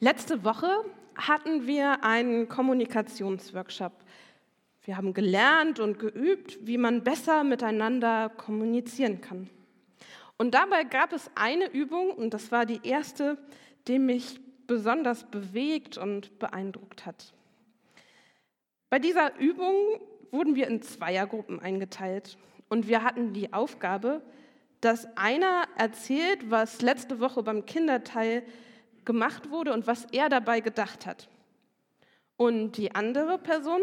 Letzte Woche hatten wir einen Kommunikationsworkshop. Wir haben gelernt und geübt, wie man besser miteinander kommunizieren kann. Und dabei gab es eine Übung, und das war die erste, die mich besonders bewegt und beeindruckt hat. Bei dieser Übung wurden wir in Zweiergruppen eingeteilt und wir hatten die Aufgabe, dass einer erzählt, was letzte Woche beim Kinderteil gemacht wurde und was er dabei gedacht hat. Und die andere Person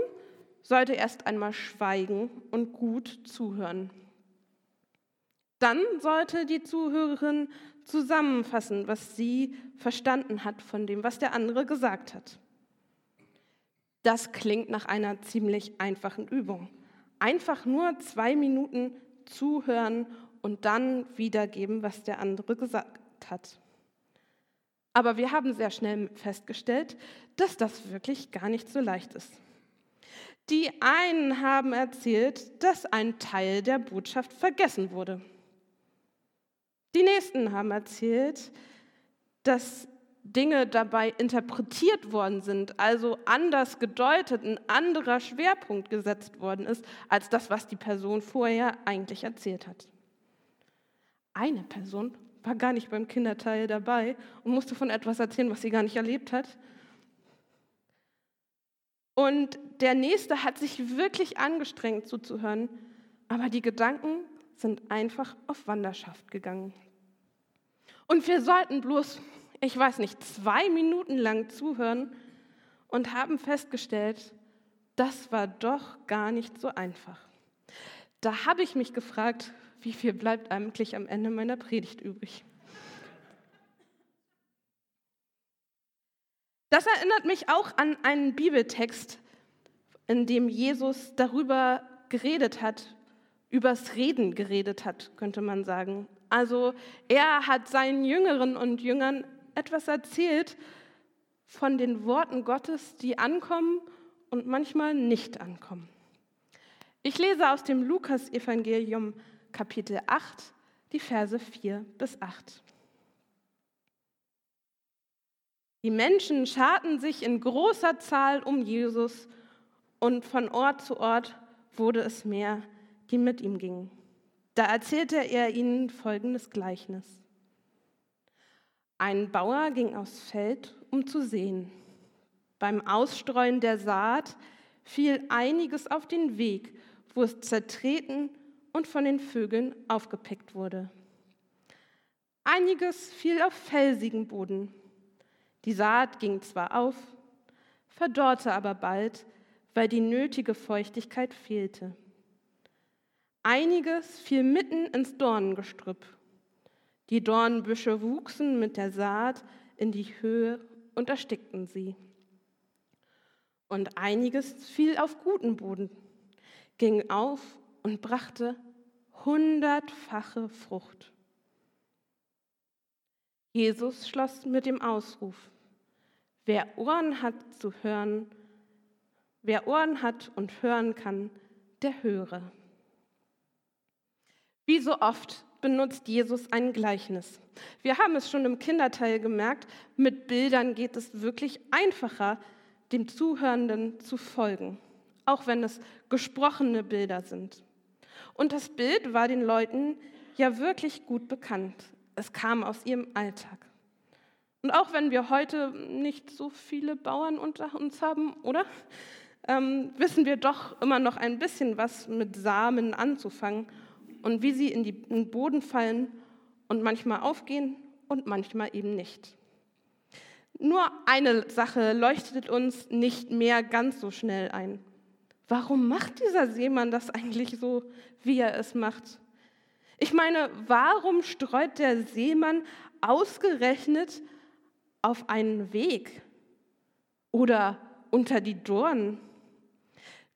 sollte erst einmal schweigen und gut zuhören. Dann sollte die Zuhörerin zusammenfassen, was sie verstanden hat von dem, was der andere gesagt hat. Das klingt nach einer ziemlich einfachen Übung. Einfach nur zwei Minuten zuhören und dann wiedergeben, was der andere gesagt hat. Aber wir haben sehr schnell festgestellt, dass das wirklich gar nicht so leicht ist. Die einen haben erzählt, dass ein Teil der Botschaft vergessen wurde. Die nächsten haben erzählt, dass Dinge dabei interpretiert worden sind, also anders gedeutet, ein anderer Schwerpunkt gesetzt worden ist, als das, was die Person vorher eigentlich erzählt hat. Eine Person war gar nicht beim Kinderteil dabei und musste von etwas erzählen, was sie gar nicht erlebt hat. Und der Nächste hat sich wirklich angestrengt zuzuhören, aber die Gedanken sind einfach auf Wanderschaft gegangen. Und wir sollten bloß, ich weiß nicht, zwei Minuten lang zuhören und haben festgestellt, das war doch gar nicht so einfach. Da habe ich mich gefragt, wie viel bleibt eigentlich am Ende meiner Predigt übrig? Das erinnert mich auch an einen Bibeltext, in dem Jesus darüber geredet hat, übers Reden geredet hat, könnte man sagen. Also er hat seinen Jüngeren und Jüngern etwas erzählt von den Worten Gottes, die ankommen und manchmal nicht ankommen. Ich lese aus dem Lukas-Evangelium Kapitel 8, die Verse 4 bis 8. Die Menschen scharten sich in großer Zahl um Jesus und von Ort zu Ort wurde es mehr, die mit ihm gingen. Da erzählte er ihnen folgendes Gleichnis. Ein Bauer ging aufs Feld, um zu sehen. Beim Ausstreuen der Saat fiel einiges auf den Weg, wo es zertreten und von den Vögeln aufgepickt wurde. Einiges fiel auf felsigen Boden. Die Saat ging zwar auf, verdorrte aber bald, weil die nötige Feuchtigkeit fehlte. Einiges fiel mitten ins Dornengestrüpp. Die Dornbüsche wuchsen mit der Saat in die Höhe und erstickten sie. Und einiges fiel auf guten Boden, ging auf und brachte hundertfache Frucht. Jesus schloss mit dem Ausruf, wer Ohren hat zu hören, wer Ohren hat und hören kann, der höre. Wie so oft benutzt Jesus ein Gleichnis. Wir haben es schon im Kinderteil gemerkt, mit Bildern geht es wirklich einfacher, dem Zuhörenden zu folgen, auch wenn es gesprochene Bilder sind. Und das Bild war den Leuten ja wirklich gut bekannt. Es kam aus ihrem Alltag. Und auch wenn wir heute nicht so viele Bauern unter uns haben, oder? Ähm, wissen wir doch immer noch ein bisschen was mit Samen anzufangen und wie sie in, die, in den Boden fallen und manchmal aufgehen und manchmal eben nicht. Nur eine Sache leuchtet uns nicht mehr ganz so schnell ein. Warum macht dieser Seemann das eigentlich so, wie er es macht? Ich meine, warum streut der Seemann ausgerechnet auf einen Weg oder unter die Dornen?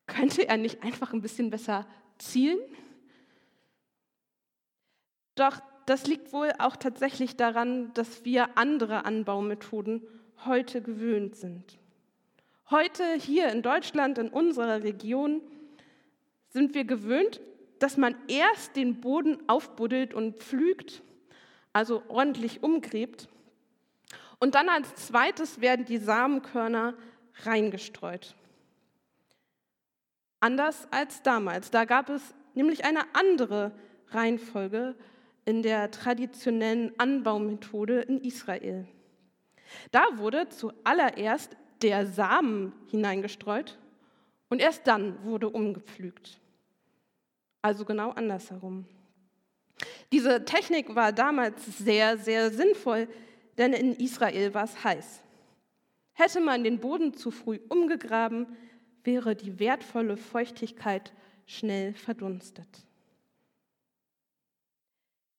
Könnte er nicht einfach ein bisschen besser zielen? Doch das liegt wohl auch tatsächlich daran, dass wir andere Anbaumethoden heute gewöhnt sind. Heute hier in Deutschland, in unserer Region, sind wir gewöhnt, dass man erst den Boden aufbuddelt und pflügt, also ordentlich umgräbt. Und dann als zweites werden die Samenkörner reingestreut. Anders als damals. Da gab es nämlich eine andere Reihenfolge in der traditionellen Anbaumethode in Israel. Da wurde zuallererst der Samen hineingestreut und erst dann wurde umgepflügt. Also genau andersherum. Diese Technik war damals sehr, sehr sinnvoll, denn in Israel war es heiß. Hätte man den Boden zu früh umgegraben, wäre die wertvolle Feuchtigkeit schnell verdunstet.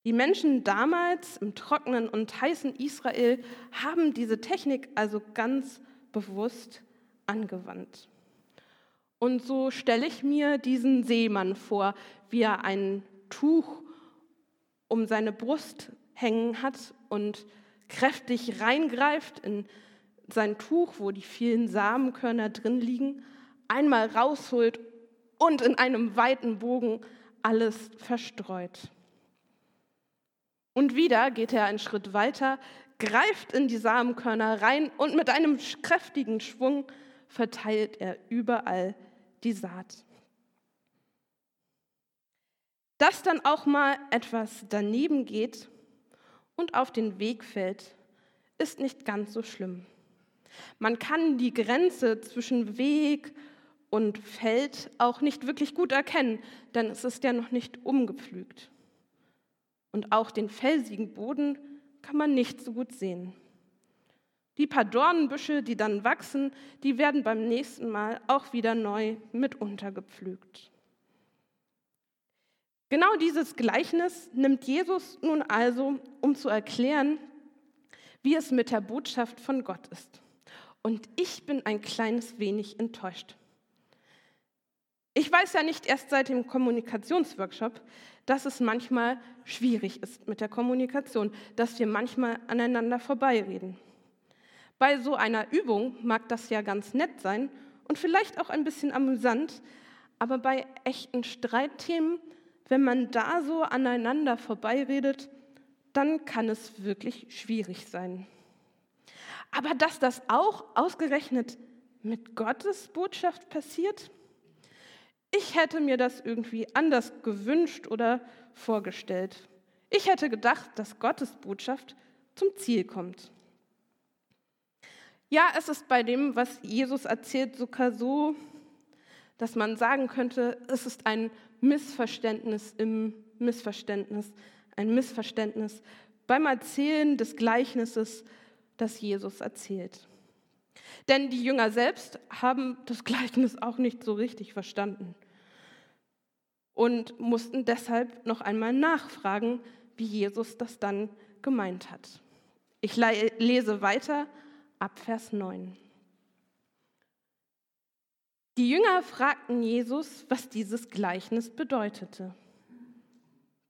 Die Menschen damals im trockenen und heißen Israel haben diese Technik also ganz bewusst angewandt. Und so stelle ich mir diesen Seemann vor, wie er ein Tuch um seine Brust hängen hat und kräftig reingreift in sein Tuch, wo die vielen Samenkörner drin liegen, einmal rausholt und in einem weiten Bogen alles verstreut. Und wieder geht er einen Schritt weiter, greift in die Samenkörner rein und mit einem kräftigen Schwung verteilt er überall die Saat. Dass dann auch mal etwas daneben geht und auf den Weg fällt, ist nicht ganz so schlimm. Man kann die Grenze zwischen Weg und Feld auch nicht wirklich gut erkennen, denn es ist ja noch nicht umgepflügt. Und auch den felsigen Boden kann man nicht so gut sehen. Die paar Dornenbüsche, die dann wachsen, die werden beim nächsten Mal auch wieder neu mit untergepflügt. Genau dieses Gleichnis nimmt Jesus nun also, um zu erklären, wie es mit der Botschaft von Gott ist. Und ich bin ein kleines wenig enttäuscht. Ich weiß ja nicht erst seit dem Kommunikationsworkshop, dass es manchmal schwierig ist mit der Kommunikation, dass wir manchmal aneinander vorbeireden. Bei so einer Übung mag das ja ganz nett sein und vielleicht auch ein bisschen amüsant, aber bei echten Streitthemen, wenn man da so aneinander vorbeiredet, dann kann es wirklich schwierig sein. Aber dass das auch ausgerechnet mit Gottes Botschaft passiert, ich hätte mir das irgendwie anders gewünscht oder vorgestellt. Ich hätte gedacht, dass Gottes Botschaft zum Ziel kommt. Ja, es ist bei dem, was Jesus erzählt, sogar so, dass man sagen könnte, es ist ein Missverständnis im Missverständnis, ein Missverständnis beim Erzählen des Gleichnisses, das Jesus erzählt. Denn die Jünger selbst haben das Gleichnis auch nicht so richtig verstanden und mussten deshalb noch einmal nachfragen, wie Jesus das dann gemeint hat. Ich lese weiter ab Vers 9. Die Jünger fragten Jesus, was dieses Gleichnis bedeutete.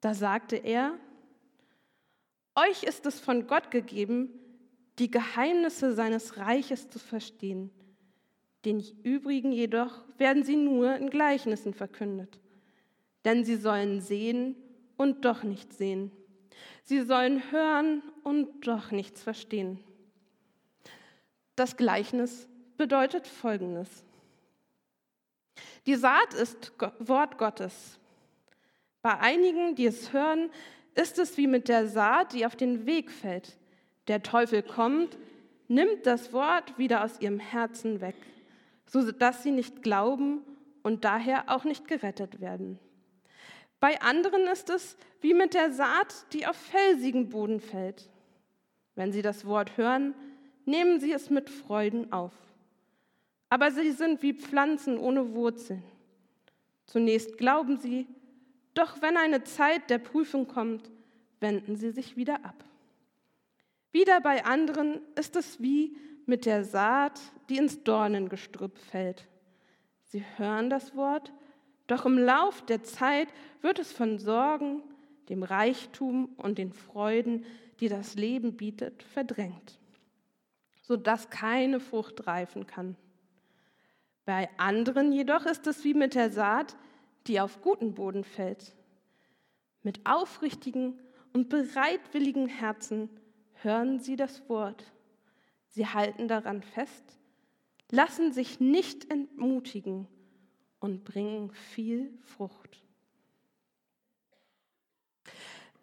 Da sagte er, euch ist es von Gott gegeben, die Geheimnisse seines Reiches zu verstehen. Den übrigen jedoch werden sie nur in Gleichnissen verkündet. Denn sie sollen sehen und doch nicht sehen. Sie sollen hören und doch nichts verstehen. Das Gleichnis bedeutet Folgendes. Die Saat ist Wort Gottes. Bei einigen, die es hören, ist es wie mit der Saat, die auf den Weg fällt. Der Teufel kommt, nimmt das Wort wieder aus ihrem Herzen weg, sodass sie nicht glauben und daher auch nicht gerettet werden. Bei anderen ist es wie mit der Saat, die auf felsigen Boden fällt. Wenn sie das Wort hören, nehmen sie es mit Freuden auf. Aber sie sind wie Pflanzen ohne Wurzeln. Zunächst glauben sie, doch wenn eine Zeit der Prüfung kommt, wenden sie sich wieder ab. Wieder bei anderen ist es wie mit der Saat, die ins Dornengestrüpp fällt. Sie hören das Wort, doch im Lauf der Zeit wird es von Sorgen, dem Reichtum und den Freuden, die das Leben bietet, verdrängt sodass keine Frucht reifen kann. Bei anderen jedoch ist es wie mit der Saat, die auf guten Boden fällt. Mit aufrichtigen und bereitwilligen Herzen hören sie das Wort, Sie halten daran fest, lassen sich nicht entmutigen und bringen viel Frucht.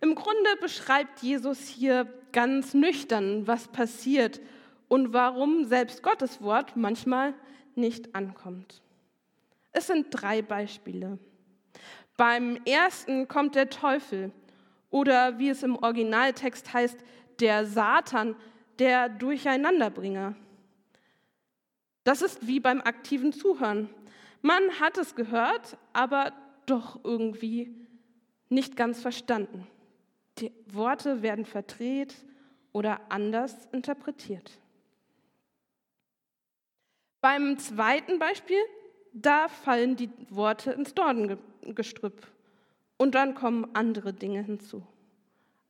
Im Grunde beschreibt Jesus hier ganz nüchtern, was passiert und warum selbst Gottes Wort manchmal nicht ankommt. Es sind drei Beispiele. Beim ersten kommt der Teufel oder wie es im Originaltext heißt, der Satan, der Durcheinanderbringer. Das ist wie beim aktiven Zuhören. Man hat es gehört, aber doch irgendwie nicht ganz verstanden. Die Worte werden verdreht oder anders interpretiert. Beim zweiten Beispiel, da fallen die Worte ins Dornengestrüpp und dann kommen andere Dinge hinzu.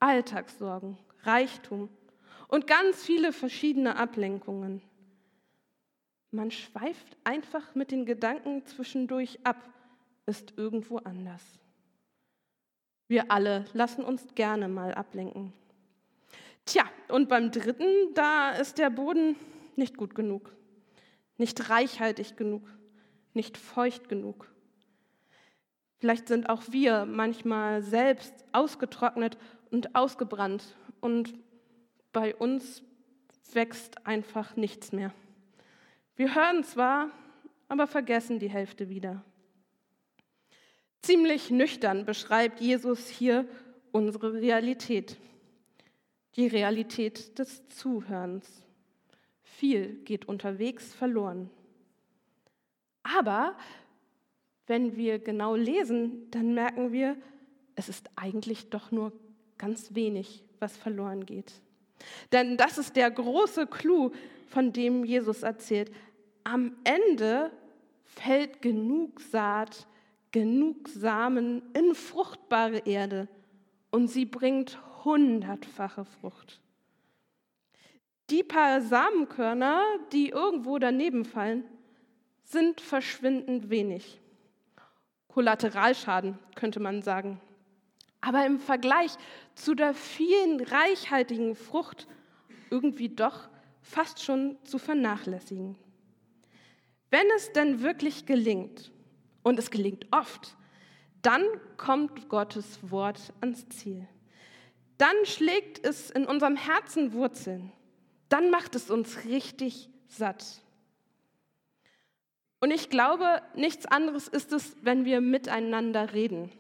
Alltagssorgen, Reichtum und ganz viele verschiedene Ablenkungen. Man schweift einfach mit den Gedanken zwischendurch ab, ist irgendwo anders. Wir alle lassen uns gerne mal ablenken. Tja, und beim dritten, da ist der Boden nicht gut genug, nicht reichhaltig genug, nicht feucht genug. Vielleicht sind auch wir manchmal selbst ausgetrocknet und ausgebrannt und bei uns wächst einfach nichts mehr. Wir hören zwar, aber vergessen die Hälfte wieder. Ziemlich nüchtern beschreibt Jesus hier unsere Realität, die Realität des Zuhörens. Viel geht unterwegs verloren. Aber wenn wir genau lesen, dann merken wir, es ist eigentlich doch nur ganz wenig, was verloren geht. Denn das ist der große Clou, von dem Jesus erzählt. Am Ende fällt genug Saat genug Samen in fruchtbare Erde und sie bringt hundertfache Frucht. Die paar Samenkörner, die irgendwo daneben fallen, sind verschwindend wenig. Kollateralschaden könnte man sagen. Aber im Vergleich zu der vielen reichhaltigen Frucht irgendwie doch fast schon zu vernachlässigen. Wenn es denn wirklich gelingt, und es gelingt oft, dann kommt Gottes Wort ans Ziel. Dann schlägt es in unserem Herzen Wurzeln. Dann macht es uns richtig satt. Und ich glaube, nichts anderes ist es, wenn wir miteinander reden.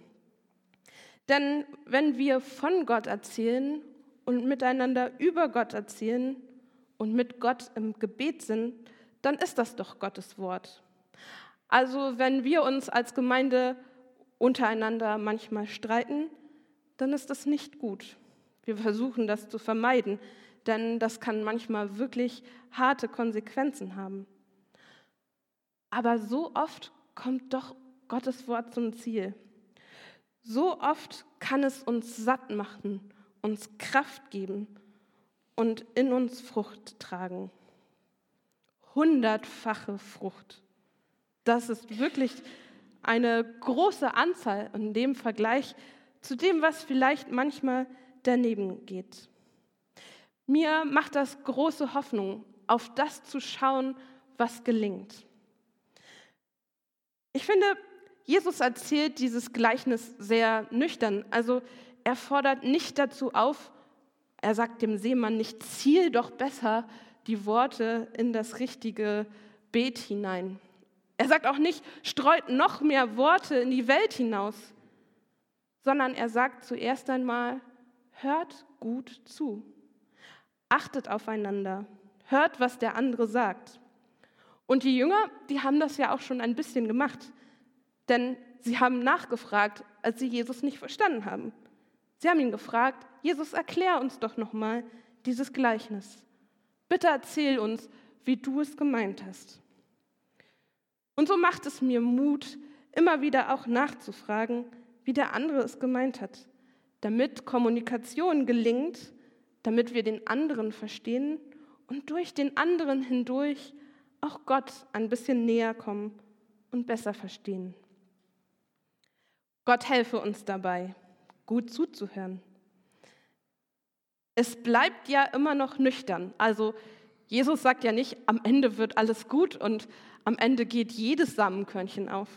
Denn wenn wir von Gott erzählen und miteinander über Gott erzählen und mit Gott im Gebet sind, dann ist das doch Gottes Wort. Also wenn wir uns als Gemeinde untereinander manchmal streiten, dann ist das nicht gut. Wir versuchen das zu vermeiden, denn das kann manchmal wirklich harte Konsequenzen haben. Aber so oft kommt doch Gottes Wort zum Ziel. So oft kann es uns satt machen, uns Kraft geben und in uns Frucht tragen. Hundertfache Frucht. Das ist wirklich eine große Anzahl in dem Vergleich zu dem, was vielleicht manchmal daneben geht. Mir macht das große Hoffnung, auf das zu schauen, was gelingt. Ich finde, Jesus erzählt dieses Gleichnis sehr nüchtern. Also er fordert nicht dazu auf, er sagt dem Seemann nicht, ziel doch besser die Worte in das richtige Beet hinein. Er sagt auch nicht, streut noch mehr Worte in die Welt hinaus, sondern er sagt zuerst einmal, hört gut zu, achtet aufeinander, hört, was der andere sagt. Und die Jünger, die haben das ja auch schon ein bisschen gemacht, denn sie haben nachgefragt, als sie Jesus nicht verstanden haben. Sie haben ihn gefragt, Jesus, erklär uns doch nochmal dieses Gleichnis. Bitte erzähl uns, wie du es gemeint hast. Und so macht es mir Mut, immer wieder auch nachzufragen, wie der andere es gemeint hat, damit Kommunikation gelingt, damit wir den anderen verstehen und durch den anderen hindurch auch Gott ein bisschen näher kommen und besser verstehen. Gott helfe uns dabei, gut zuzuhören. Es bleibt ja immer noch nüchtern, also Jesus sagt ja nicht, am Ende wird alles gut und am Ende geht jedes Samenkörnchen auf.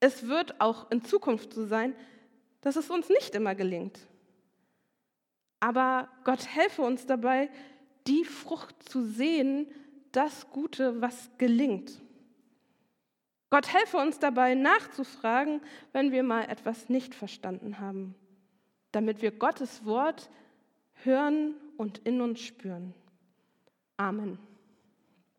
Es wird auch in Zukunft so sein, dass es uns nicht immer gelingt. Aber Gott helfe uns dabei, die Frucht zu sehen, das Gute, was gelingt. Gott helfe uns dabei, nachzufragen, wenn wir mal etwas nicht verstanden haben, damit wir Gottes Wort hören und in uns spüren. Amen.